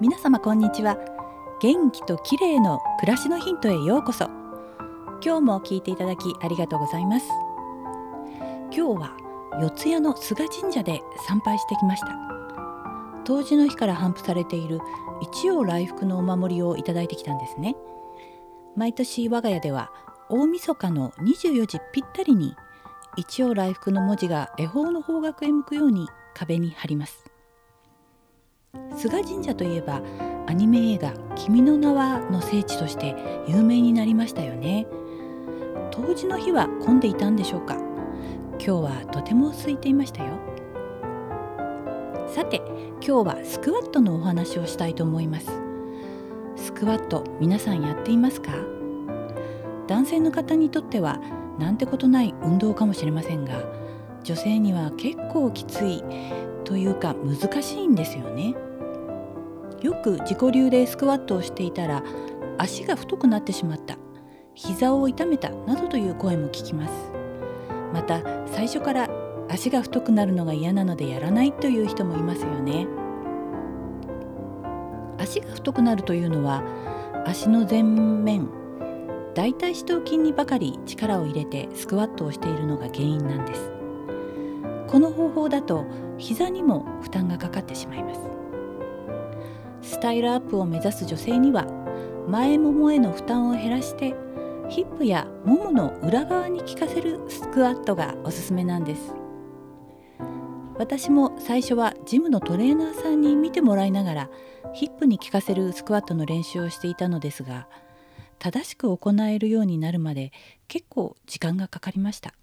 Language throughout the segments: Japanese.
皆様こんにちは。元気と綺麗の暮らしのヒントへようこそ。今日も聞いていただきありがとうございます。今日は四谷の菅神社で参拝してきました。当時の日から頒布されている一応来福のお守りをいただいてきたんですね。毎年我が家では大晦日の24時ぴったりに一応来福の文字が恵方の方角へ向くように壁に貼ります。菅神社といえばアニメ映画「君の名は」の聖地として有名になりましたよね。当時の日は混んでいたんでしょうか。今日はとても空いていましたよ。さて今日はスクワットのお話をしたいと思います。スクワット皆さんやっていますか？男性の方にとってはなんてことない運動かもしれませんが女性には結構きついというか難しいんですよね。よく自己流でスクワットをしていたら足が太くなってしまった。膝を痛めた。などという声も聞きます。また最初から足が太くなるのが嫌なのでやらないという人もいますよね。足が太くなるというのは足の前面大腿四頭筋にばかり力を入れてスクワットをしているのが原因なんです。この方法だと膝にも負担がかかってしまいます。スタイルアップを目指す女性には前ももへの負担を減らしてヒップやももの裏側に効かせるスクワットがおすすめなんです。私も最初はジムのトレーナーさんに見てもらいながらヒップに効かせるスクワットの練習をしていたのですが正しく行えるようになるまで結構時間がかかりました。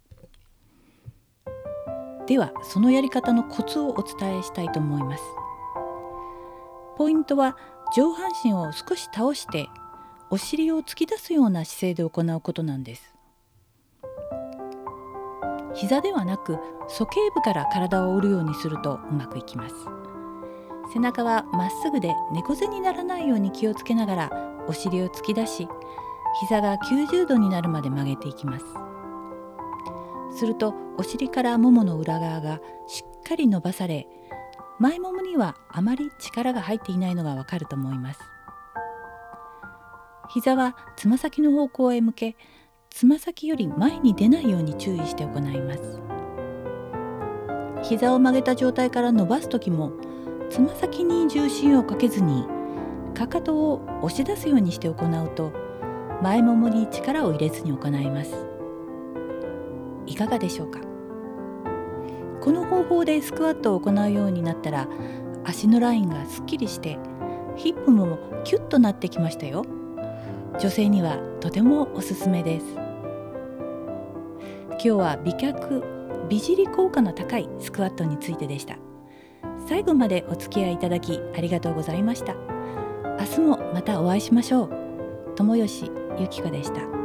ではそのやり方のコツをお伝えしたいと思います。ポイントは上半身を少し倒してお尻を突き出すような姿勢で行うことなんです。膝ではなく鼠径部から体を折るようにするとうまくいきます。背中はまっすぐで猫背にならないように気をつけながらお尻を突き出し膝が90度になるまで曲げていきます。するとお尻からももの裏側がしっかり伸ばされ前ももにはあまり力が入っていないのがわかると思います。膝はつま先の方向へ向けつま先より前に出ないように注意して行います。膝を曲げた状態から伸ばす時もつま先に重心をかけずにかかとを押し出すようにして行うと前ももに力を入れずに行います。いかがでしょうか？この方法でスクワットを行うようになったら足のラインがすっきりしてヒップもキュッとなってきましたよ。女性にはとてもおすすめです。今日は美脚美尻効果の高いスクワットについてでした。最後までお付き合いいただきありがとうございました。明日もまたお会いしましょう。友吉ゆき子でした。